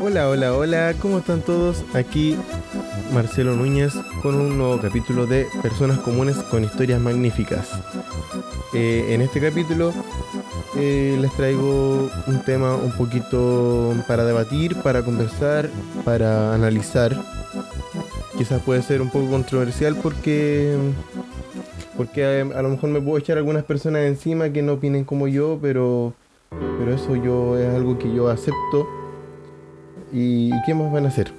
Hola, hola, hola, ¿cómo están todos? Aquí Marcelo Núñez con un nuevo capítulo de Personas Comunes con Historias Magníficas. Eh, en este capítulo eh, les traigo un tema un poquito para debatir, para conversar, para analizar. Quizás puede ser un poco controversial porque porque a, a, lo mejor me puedo echar algunas personas encima que no opinen como yo, pero pero eso yo es algo que yo acepto ¿Y qué más van a hacer?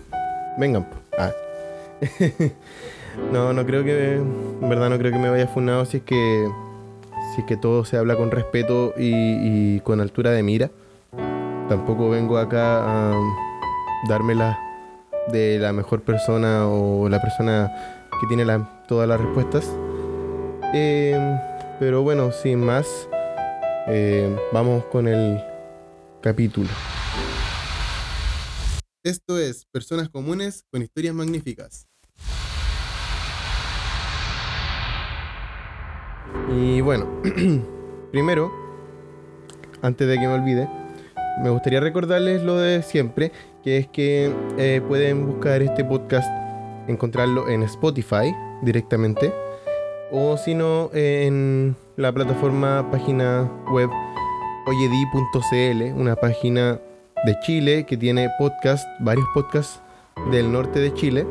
Vengan. Ah. no, no creo que. En verdad no creo que me vaya funado si es que. Si es que todo se habla con respeto y, con altura de mira. Tampoco vengo acá a dármela de la mejor persona o la persona que tiene todas las respuestas. Eh, pero bueno, sin más, eh, vamos con el capítulo. Esto es Personas Comunes con Historias Magníficas. Y bueno, primero, antes de que me olvide, me gustaría recordarles lo de siempre, que es que eh, pueden buscar este podcast, encontrarlo en Spotify directamente, o si no, en la plataforma página web oyedi.cl, una página de Chile que tiene podcast, varios podcasts del norte de Chile.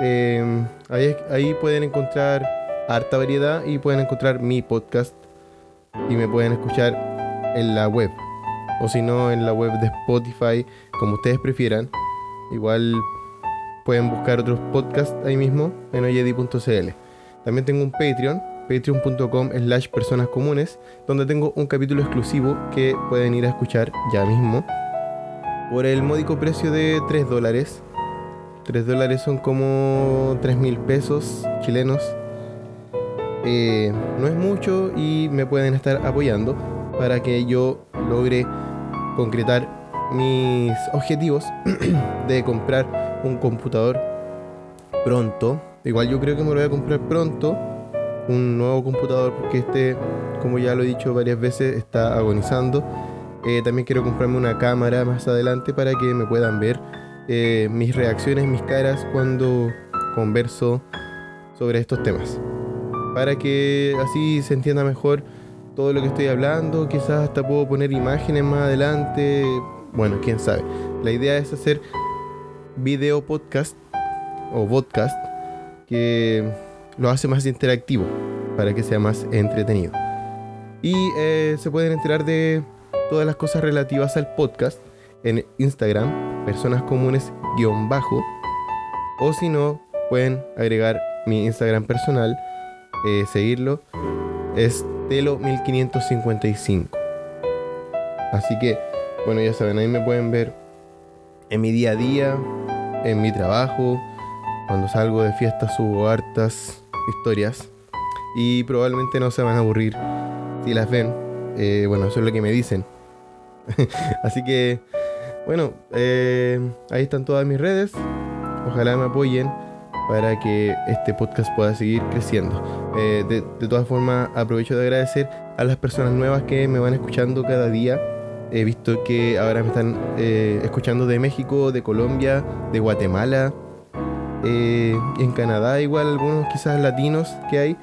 Em, ahí, pueden encontrar harta variedad y pueden encontrar mi podcast y me pueden escuchar en la web o si no en la web de Spotify, como ustedes prefieran. Igual pueden buscar otros podcasts ahí mismo en oyedi.cl. También tengo un Patreon, patreon.com slash personas comunes, donde tengo un capítulo exclusivo que pueden ir a escuchar ya mismo por el módico precio de 3 dólares. 3 dólares son como 3 mil pesos chilenos. Eh, no es mucho y me pueden estar apoyando para que yo logre concretar mis objetivos de comprar un computador pronto. Igual yo creo que me lo voy a comprar pronto. Un nuevo computador porque este, como ya lo he dicho varias veces, está agonizando eh, también quiero comprarme una cámara más adelante para que me puedan ver eh, mis reacciones, mis caras cuando converso sobre estos temas. Para que así se entienda mejor todo lo que estoy hablando. Quizás hasta puedo poner imágenes más adelante. Bueno, quién sabe. La idea es hacer video podcast o podcast que lo hace más interactivo para que sea más entretenido. Y eh, se pueden enterar de todas las cosas relativas al podcast en Instagram, personas comunes guion bajo, o si no, pueden agregar mi Instagram personal, eh, seguirlo, es Telo1555. Así que, bueno, ya saben, ahí me pueden ver en mi día a día, en mi trabajo, cuando salgo de fiesta subo hartas historias y probablemente no se van a aburrir si las ven. Eh, bueno, eso es lo que me dicen. Así que, bueno, eh, ahí están todas mis redes. Ojalá me apoyen para que este podcast pueda seguir creciendo. Eh, de, todas formas, aprovecho de agradecer a las personas nuevas que me van escuchando cada día. He visto que ahora me están escuchando de México, de Colombia, de Guatemala, y en Canadá igual algunos quizás latinos que hay.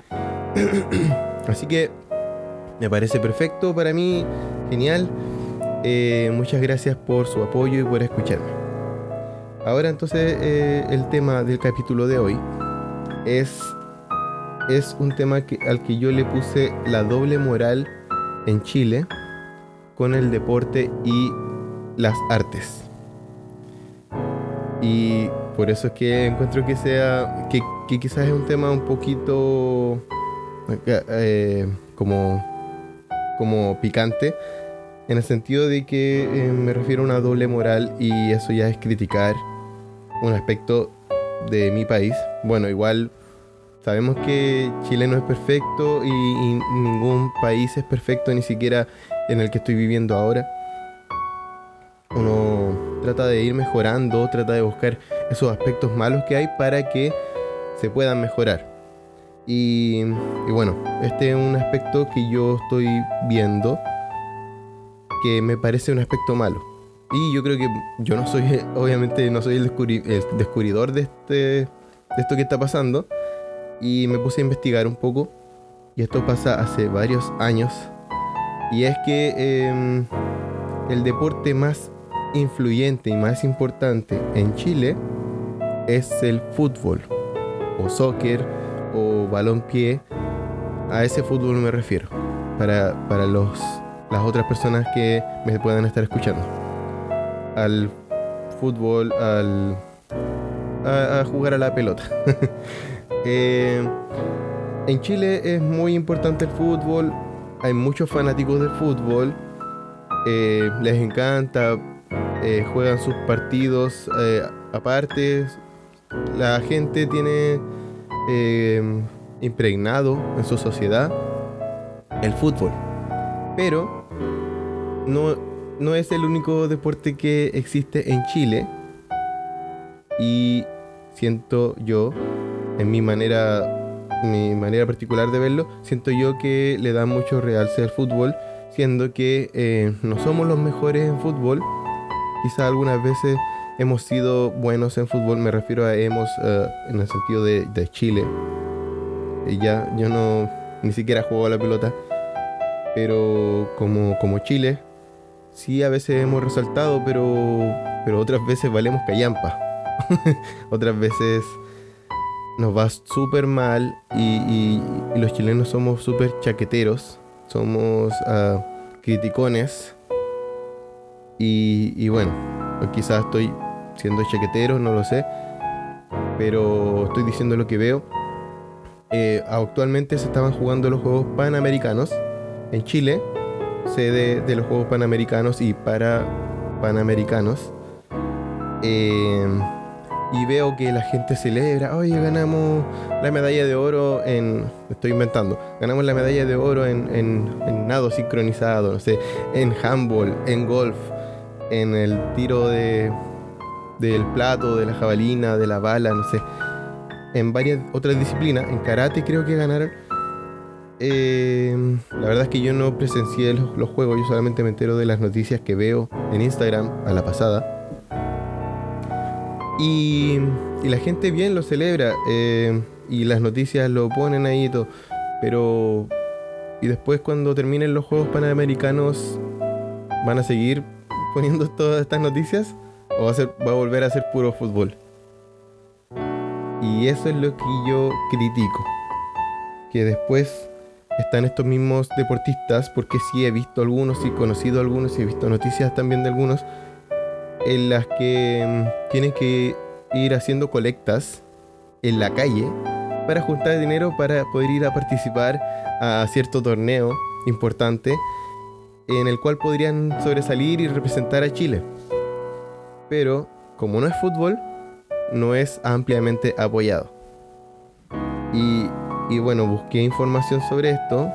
Así que me parece perfecto para mí, genial. Eh, muchas gracias por su apoyo y por escucharme. Ahora entonces eh, el tema del capítulo de hoy es, es un tema que, al que yo le puse la doble moral en Chile con el deporte y las artes. Y por eso es que encuentro que sea, que, quizás es un tema un poquito eh, como, como picante en el sentido de que eh, me refiero a una doble moral y eso ya es criticar un aspecto de mi país. Bueno, igual sabemos que Chile no es perfecto y, ningún país es perfecto, ni siquiera en el que estoy viviendo ahora. Trata de ir mejorando, trata de buscar esos aspectos malos que hay para que se puedan mejorar. Y, bueno, este es un aspecto que yo estoy viendo que me parece un aspecto malo. Y yo creo que yo no soy, obviamente no soy el, descubridor de, este, esto que está pasando. Y me puse a investigar un poco. Y esto pasa hace varios años. Y es que em, el deporte más influyente y más importante en Chile es el fútbol. O soccer o balón pie. A ese fútbol me refiero. Para, para los las otras personas que me puedan estar escuchando. Al fútbol, al a, jugar a la pelota. Eh, en Chile es muy importante el fútbol, hay muchos fanáticos del fútbol, eh, les encanta, eh, juegan sus partidos aparte, la gente tiene impregnado en su sociedad el fútbol. Pero no, no es el único deporte que existe en Chile. Y siento yo, en mi manera, mi manera particular de verlo, siento yo que le da mucho realce al fútbol, siendo que eh, no somos los mejores en fútbol. Quizá algunas veces hemos sido buenos en fútbol, me refiero a hemos eh, en el sentido de, de Chile. Y ya yo no ni siquiera juego a la pelota, pero como, como Chile sí a veces hemos resaltado, pero, pero otras veces valemos callampa. otras veces nos va súper mal y, los chilenos somos súper chaqueteros, somos uh, criticones y, bueno, quizás estoy siendo chaquetero, no lo sé, pero estoy diciendo lo que veo. Eh, actualmente se estaban jugando los Juegos Panamericanos en Chile sede de los Juegos Panamericanos y para Panamericanos. Em, y veo que la gente celebra, oye, ganamos la medalla de oro en, estoy inventando, ganamos la medalla de oro en, en, nado sincronizado, no sé, en handball, en golf, en el tiro de, del plato, de la jabalina, de la bala, no sé, en varias otras disciplinas, en karate creo que ganaron eh, la verdad es que yo no presencié los, juegos, yo solamente me entero de las noticias que veo en Instagram a la pasada. Y, la gente bien lo celebra eh, y las noticias lo ponen ahí y todo. Pero. Y después, cuando terminen los Juegos Panamericanos, ¿van a seguir poniendo todas estas noticias? ¿O va a, ser, va a volver a ser puro fútbol? Y eso es lo que yo critico. Que después están estos mismos deportistas, porque sí he visto algunos, sí he conocido algunos, y he visto noticias también de algunos, en las que mm, tienen que ir haciendo colectas en la calle para juntar dinero para poder ir a participar a cierto torneo importante en el cual podrían sobresalir y representar a Chile. Pero como no es fútbol, no es ampliamente apoyado. Y y bueno, busqué información sobre esto.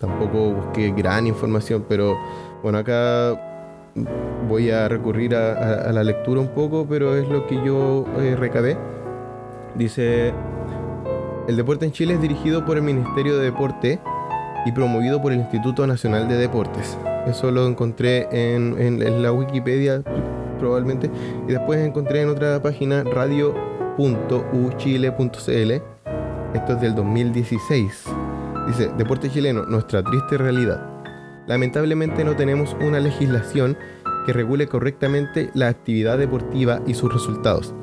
Tampoco busqué gran información, pero bueno, acá voy a recurrir a, la lectura un poco, pero es lo que yo eh, recabé. Dice, el deporte en Chile es dirigido por el Ministerio de Deporte y promovido por el Instituto Nacional de Deportes. Eso lo encontré en, la Wikipedia probablemente. Y después encontré en otra página radio.uchile.cl esto es del 2016. Dice, Deporte chileno, nuestra triste realidad. Lamentablemente no tenemos una legislación que regule correctamente la actividad deportiva y sus resultados.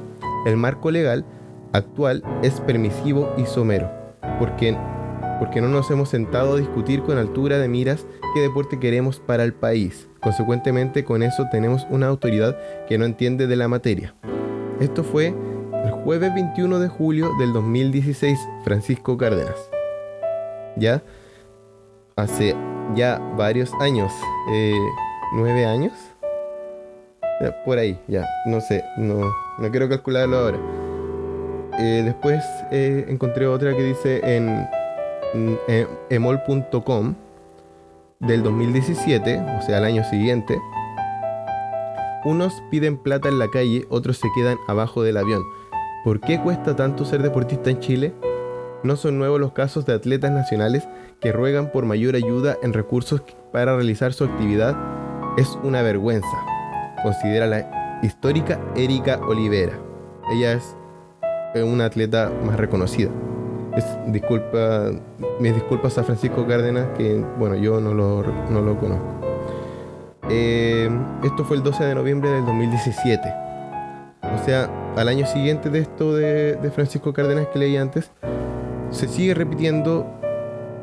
El marco legal actual es permisivo y somero, porque, porque no nos hemos sentado a discutir con altura de miras qué deporte queremos para el país. Consecuentemente con eso tenemos una autoridad que no entiende de la materia. Esto fue el jueves 21 de julio del 2016, Francisco Cárdenas. Ya hace ya varios años, eh, nueve años, por ahí, ya, no sé, no, no quiero calcularlo ahora. Eh, después eh, encontré otra que dice en, emol.com del 2017, o sea, el año siguiente. Unos piden plata en la calle, otros se quedan abajo del avión ¿Por qué cuesta tanto ser deportista en Chile? No son nuevos los casos de atletas nacionales que ruegan por mayor ayuda en recursos para realizar su actividad. Es una vergüenza, considera la histórica Erika Olivera. Ella es una atleta más reconocida. Disculpa, mis disculpas a Francisco Cárdenas, que bueno, yo no lo, no lo conozco. Eh, esto fue el 12 de noviembre del 2017. O sea, al año siguiente de esto de, de Francisco Cárdenas que leí antes, se sigue repitiendo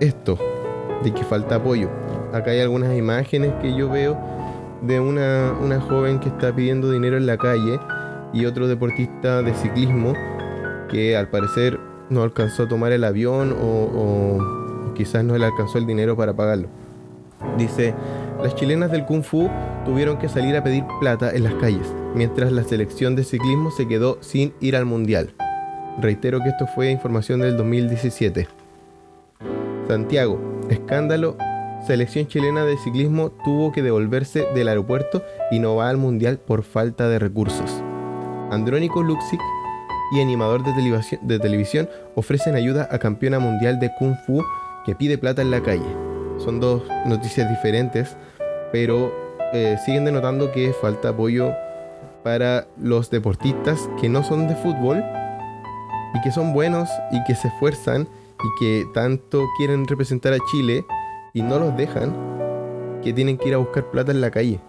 esto, de que falta apoyo. Acá hay algunas imágenes que yo veo de una, una joven que está pidiendo dinero en la calle y otro deportista de ciclismo que al parecer no alcanzó a tomar el avión o, quizás no le alcanzó el dinero para pagarlo. Dice, las chilenas del Kung Fu tuvieron que salir a pedir plata en las calles, mientras la selección de ciclismo se quedó sin ir al mundial. Reitero que esto fue información del 2017. Santiago, escándalo. Selección chilena de ciclismo tuvo que devolverse del aeropuerto y no va al mundial por falta de recursos. Andrónico Luxic y animador de televisión, ofrecen ayuda a campeona mundial de Kung Fu que pide plata en la calle. Son dos noticias diferentes, pero eh, siguen denotando que falta apoyo para los deportistas que no son de fútbol y que son buenos y que se esfuerzan y que tanto quieren representar a Chile y no los dejan, que tienen que ir a buscar plata en la calle.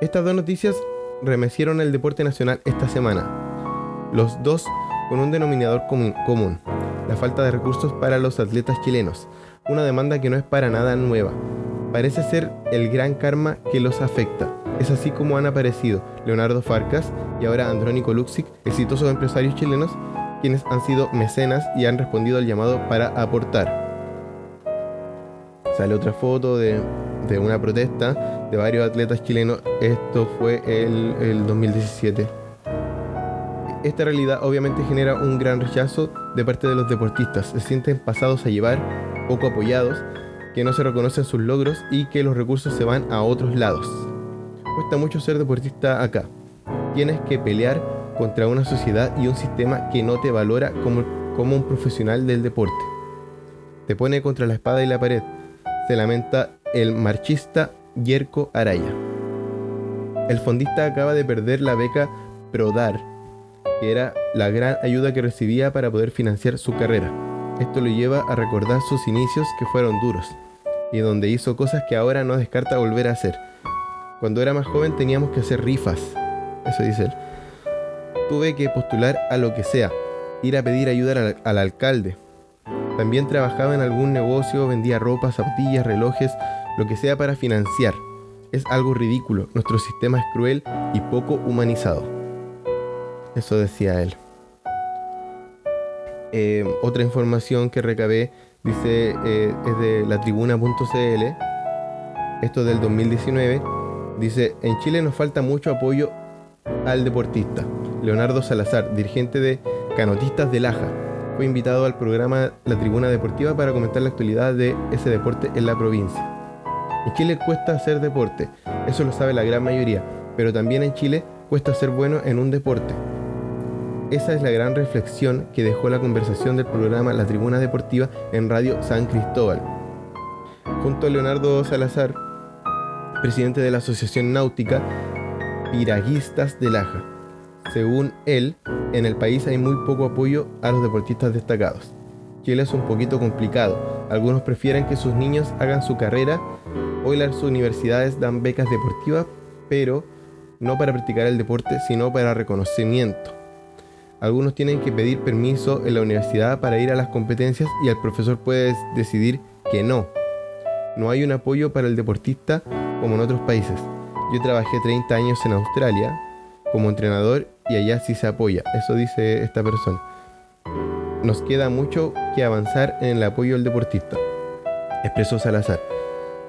Estas dos noticias remecieron el deporte nacional esta semana. Los dos con un denominador común, la falta de recursos para los atletas chilenos, una demanda que no es para nada nueva. Parece ser el gran karma que los afecta. Es así como han aparecido Leonardo Farcas y ahora Andrónico Luxic, exitosos empresarios chilenos, quienes han sido mecenas y han respondido al llamado para aportar. Sale otra foto de, de una protesta de varios atletas chilenos. Esto fue el, el 2017. Esta realidad obviamente genera un gran rechazo de parte de los deportistas. Se sienten pasados a llevar, poco apoyados, que no se reconocen sus logros y que los recursos se van a otros lados. Cuesta mucho ser deportista acá. Tienes que pelear contra una sociedad y un sistema que no te valora como, como un profesional del deporte. Te pone contra la espada y la pared. Se lamenta el marchista Yerko Araya. El fondista acaba de perder la beca PRODAR, que era la gran ayuda que recibía para poder financiar su carrera. Esto lo lleva a recordar sus inicios que fueron duros y donde hizo cosas que ahora no descarta volver a hacer. Cuando era más joven teníamos que hacer rifas, eso dice él. Tuve que postular a lo que sea, ir a pedir ayuda al, al alcalde. También trabajaba en algún negocio, vendía ropa, zapatillas, relojes, lo que sea para financiar. Es algo ridículo, nuestro sistema es cruel y poco humanizado. Eso decía él. Eh, otra información que recabé dice eh, es de la tribuna.cl, esto del 2019, dice, en Chile nos falta mucho apoyo al deportista. Leonardo Salazar, dirigente de Canotistas de Laja, fue invitado al programa La Tribuna Deportiva para comentar la actualidad de ese deporte en la provincia. En Chile cuesta hacer deporte, eso lo sabe la gran mayoría, pero también en Chile cuesta ser bueno en un deporte. Esa es la gran reflexión que dejó la conversación del programa La Tribuna Deportiva en Radio San Cristóbal. Junto a Leonardo Salazar, presidente de la Asociación Náutica Piraguistas de Laja. Según él, en el país hay muy poco apoyo a los deportistas destacados. Chile es un poquito complicado. Algunos prefieren que sus niños hagan su carrera Hoy las universidades dan becas deportivas, pero no para practicar el deporte, sino para reconocimiento. Algunos tienen que pedir permiso en la universidad para ir a las competencias y el profesor puede decidir que no. No hay un apoyo para el deportista como en otros países. Yo trabajé 30 años en Australia como entrenador y allá sí se apoya. Eso dice esta persona. Nos queda mucho que avanzar en el apoyo al deportista, expresó Salazar.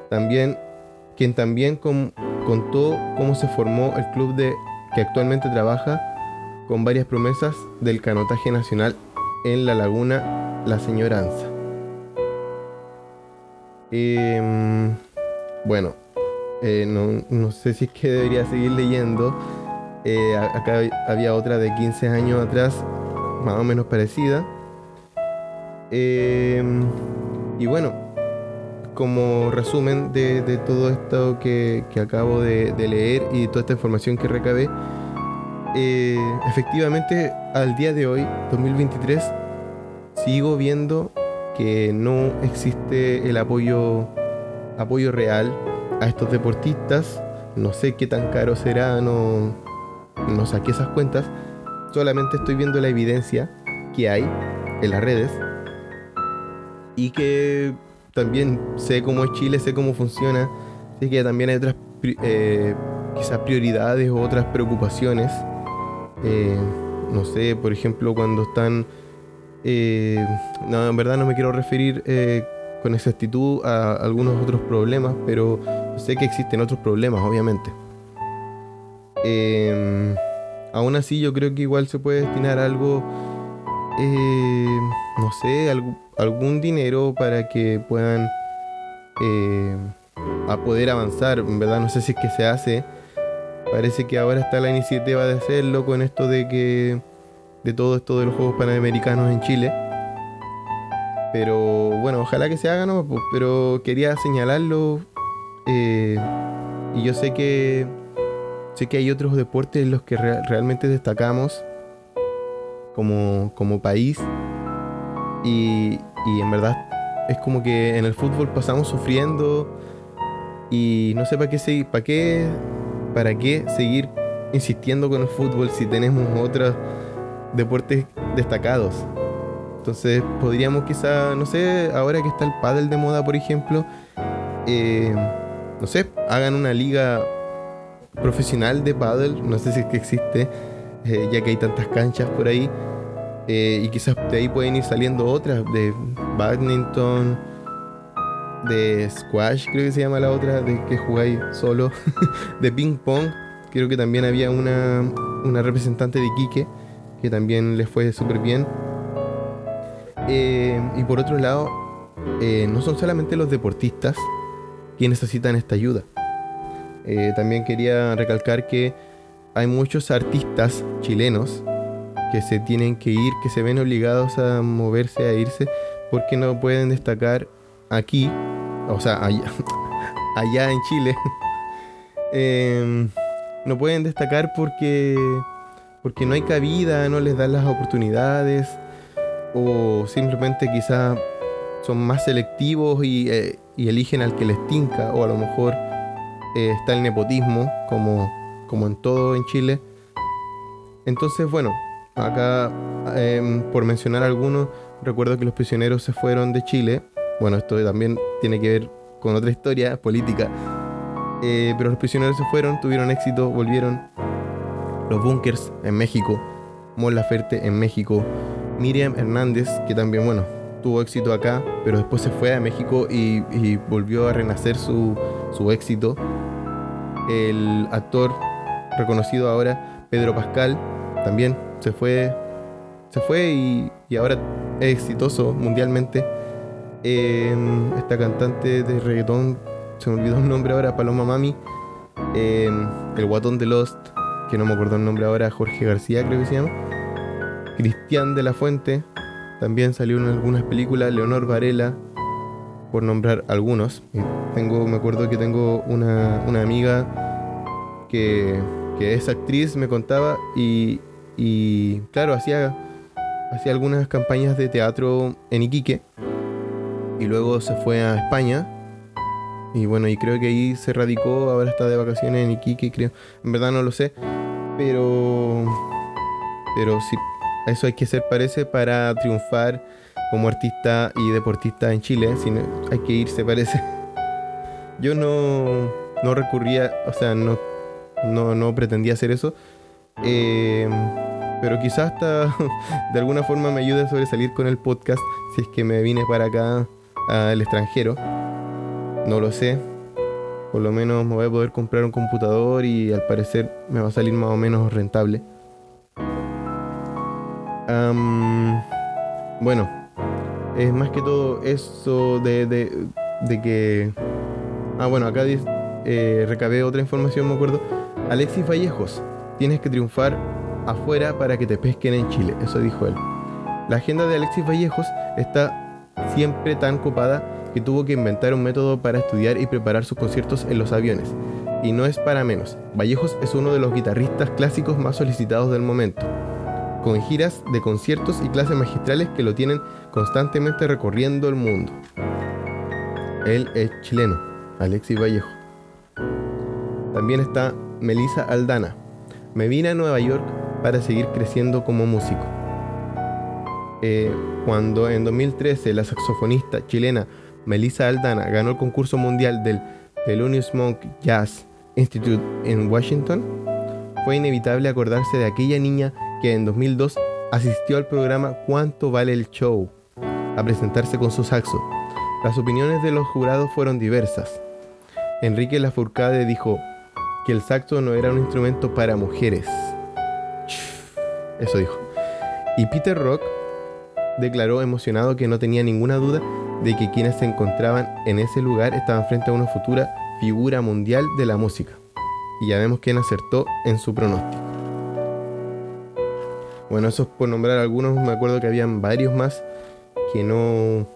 También, quien también contó cómo se formó el club de que actualmente trabaja con varias promesas del canotaje nacional en la laguna La Señoranza. Em, bueno, eh, no, sé si es que debería seguir leyendo, Eh, acá había otra de 15 años atrás, más o menos parecida. Em, y bueno, como resumen de, todo esto que, acabo de, leer y toda esta información que recabé, eh, efectivamente al día de hoy, 2023, sigo viendo que no existe el apoyo, apoyo real a estos deportistas. No sé qué tan caro será, no, no saqué esas cuentas. Solamente estoy viendo la evidencia que hay en las redes y que también sé cómo es Chile, sé cómo funciona. Así que también hay otras eh, quizás prioridades o otras preocupaciones. Eh, no sé, por ejemplo, cuando están eh, no, en verdad no me quiero referir eh, con exactitud a algunos otros problemas, pero sé que existen otros problemas, obviamente. Em, aún así, yo creo que igual se puede destinar algo, eh, no sé, algún dinero para que puedan a poder avanzar. En verdad, no sé si es que se hace. Parece que ahora está la iniciativa de hacerlo con esto de que de todo esto de los Juegos Panamericanos en Chile. Pero bueno, ojalá que se haga, ¿no? Pero quería señalarlo. Eh, y yo sé que sé que hay otros deportes en los que realmente destacamos como, como país. Y, y en verdad es como que en el fútbol pasamos sufriendo. Y no sé para qué seguir, qué, para qué seguir insistiendo con el fútbol si tenemos otras deportes destacados. Entonces podríamos quizá, no sé, ahora que está el pádel de moda, por ejemplo, eh, no sé, hagan una liga profesional de pádel, no sé si es que existe, eh, ya que hay tantas canchas por ahí, eh, y quizás de ahí pueden ir saliendo otras, de badminton, de squash, creo que se llama la otra, de que jugáis solo, de ping pong, creo que también había una, una representante de Quique que también les fue súper bien. Eh, y por otro lado, no son solamente los deportistas quienes necesitan esta ayuda. También quería recalcar que hay muchos artistas chilenos que se tienen que ir, que se ven obligados a moverse, a irse, porque no pueden destacar aquí, o sea, allá, allá en Chile. no pueden destacar porque porque no hay cabida, no les dan las oportunidades o simplemente quizá son más selectivos y, eh, eligen al que les tinca o a lo mejor eh, está el nepotismo como, como en todo en Chile. Entonces, bueno, acá em, por mencionar algunos, recuerdo que los prisioneros se fueron de Chile. Bueno, esto también tiene que ver con otra historia política. Eh, pero los prisioneros se fueron, tuvieron éxito, volvieron los Bunkers en México, Mon Laferte en México, Miriam Hernández, que también, bueno, tuvo éxito acá, pero después se fue a México y, volvió a renacer su, éxito. El actor reconocido ahora, Pedro Pascal, también se fue, se fue y, ahora es exitoso mundialmente. Em, esta cantante de reggaetón, se me olvidó el nombre ahora, Paloma Mami, em, el guatón de Lost, que no me acuerdo el nombre ahora, Jorge García creo que se llama. Cristian de la Fuente, también salió en algunas películas, Leonor Varela, por nombrar algunos. Tengo, me acuerdo que tengo una, amiga que, que, es actriz, me contaba, y, y claro, hacía, hacía algunas campañas de teatro en Iquique, y luego se fue a España y bueno, y creo que ahí se radicó, ahora está de vacaciones en Iquique, creo. En verdad no lo sé. Pero. Pero sí, eso hay que ser, parece, para triunfar como artista y deportista en Chile. hay que irse, parece. Yo no, no recurría, o sea, no, no, pretendía hacer eso. Eh, pero quizás hasta de alguna forma me ayude a sobresalir con el podcast si es que me vine para acá al extranjero. No lo sé, por lo menos me voy a poder comprar un computador y al parecer me va a salir más o menos rentable. bueno, es más que todo eso de, de, que... Ah, bueno, acá eh, recabé otra información, me acuerdo. Alexis Vallejos, tienes que triunfar afuera para que te pesquen en Chile, eso dijo él. La agenda de Alexis Vallejos está siempre tan copada que tuvo que inventar un método para estudiar y preparar sus conciertos en los aviones. Y no es para menos, Vallejos es uno de los guitarristas clásicos más solicitados del momento, con giras de conciertos y clases magistrales que lo tienen constantemente recorriendo el mundo. Él es chileno, Alexis Vallejo. También está Melissa Aldana. Me vine a Nueva York para seguir creciendo como músico. Eh, cuando en 2013 la saxofonista chilena Melissa Aldana ganó el concurso mundial del Thelonious Monk Jazz Institute en Washington, fue inevitable acordarse de aquella niña que en 2002 asistió al programa ¿Cuánto vale el show? a presentarse con su saxo. Las opiniones de los jurados fueron diversas. Enrique Lafourcade dijo que el saxo no era un instrumento para mujeres. Eso dijo. Y Peter Rock declaró emocionado que no tenía ninguna duda de que quienes se encontraban en ese lugar estaban frente a una futura figura mundial de la música. Y ya vemos quién acertó en su pronóstico. Bueno, eso es por nombrar algunos, me acuerdo que habían varios más que no,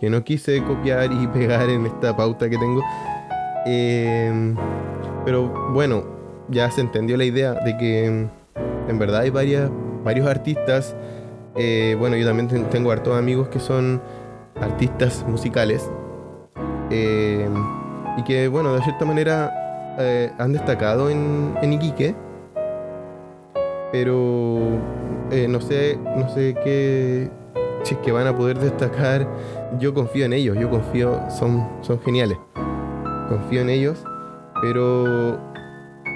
que no quise copiar y pegar en esta pauta que tengo. Em, pero bueno, ya se entendió la idea de que en verdad hay varias, varios artistas. Eh, bueno, yo también tengo hartos amigos que son artistas musicales. Em, y que, bueno, de cierta manera eh, han destacado en, Iquique. Pero eh, no sé, no sé qué, si que van a poder destacar, yo confío en ellos, yo confío, son, son geniales. Confío en ellos, pero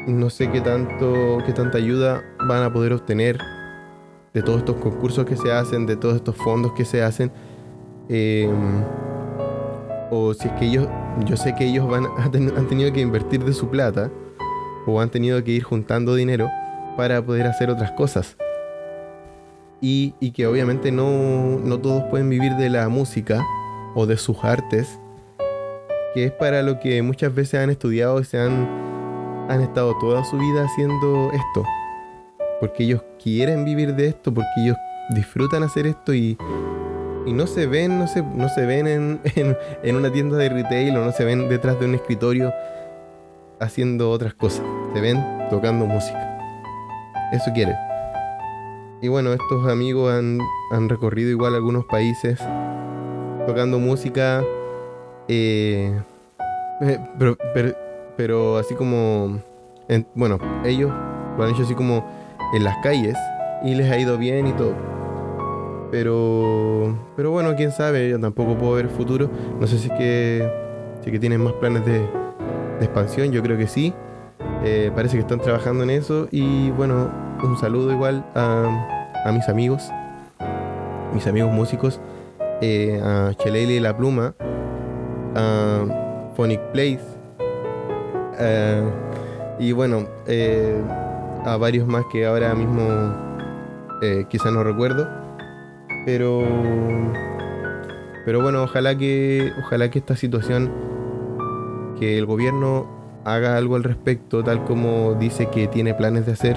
no sé qué tanto, qué tanta ayuda van a poder obtener de todos estos concursos que se hacen, de todos estos fondos que se hacen. Em, o si es que ellos, yo sé que ellos van, han tenido que invertir de su plata o han tenido que ir juntando dinero para poder hacer otras cosas y, que obviamente no, todos pueden vivir de la música o de sus artes, que es para lo que muchas veces han estudiado y se han, han estado toda su vida haciendo esto, porque ellos quieren vivir de esto, porque ellos disfrutan hacer esto y, no se ven, no se, no se ven en, en, una tienda de retail o no se ven detrás de un escritorio haciendo otras cosas, se ven tocando música. Eso quieren. Y bueno, estos amigos han, recorrido igual algunos países tocando música, eh, eh, pero, así como, bueno, ellos lo han hecho así como en las calles y les ha ido bien y todo. Pero, pero bueno, quién sabe, yo tampoco puedo ver el futuro. No sé si es que, si que tienen más planes de, expansión, yo creo que sí. Eh, parece que están trabajando en eso y bueno, un saludo igual a, mis amigos, mis amigos músicos, eh, a Chelele La Pluma, a Phonic Place, eh, y bueno, eh, a varios más que ahora mismo quizás no recuerdo, pero, pero bueno, ojalá que, ojalá que esta situación, que el gobierno haga algo al respecto, tal como dice que tiene planes de hacer.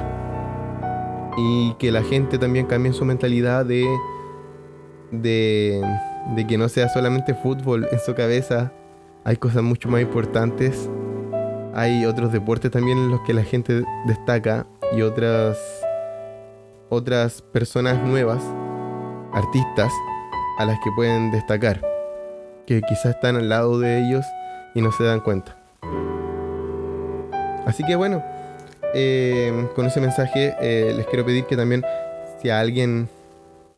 Y que la gente también cambie su mentalidad de, de, que no sea solamente fútbol en su cabeza. Hay cosas mucho más importantes. Hay otros deportes también en los que la gente destaca y otras, otras personas nuevas, artistas, a las que pueden destacar. Que quizás están al lado de ellos y no se dan cuenta. Así que bueno, eh, con ese mensaje eh, les quiero pedir que también si a alguien,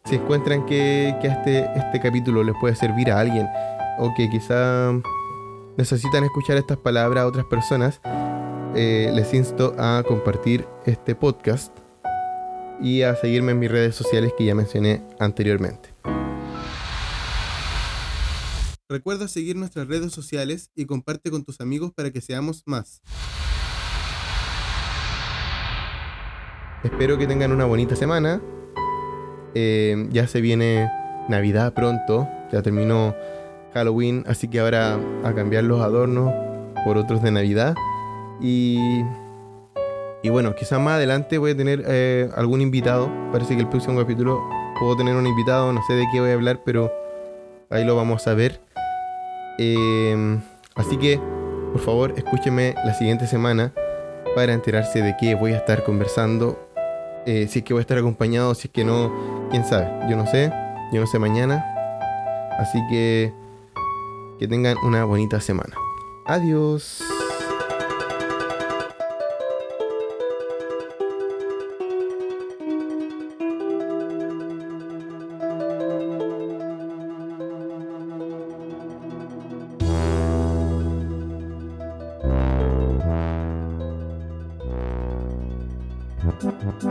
si encuentran que, este, este capítulo les puede servir a alguien o que quizá necesitan escuchar estas palabras a otras personas, eh, les insto a compartir este podcast y a seguirme en mis redes sociales que ya mencioné anteriormente. Recuerda seguir nuestras redes sociales y comparte con tus amigos para que seamos más. Espero que tengan una bonita semana. Eh, ya se viene Navidad pronto. Ya terminó Halloween. Así que ahora a cambiar los adornos por otros de Navidad. Y, Y bueno, quizás más adelante voy a tener eh, algún invitado. Parece que el próximo capítulo puedo tener un invitado. No sé de qué voy a hablar, pero ahí lo vamos a ver. Eh, así que, por favor, escúcheme la siguiente semana para enterarse de qué voy a estar conversando. Eh, si es que voy a estar acompañado, si es que no, quién sabe, yo no sé, yo no sé mañana. Así que que tengan una bonita semana. Adiós.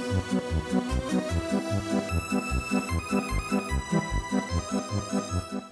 プッカプカプカプカプカプカプカプカプカプカプカプカ。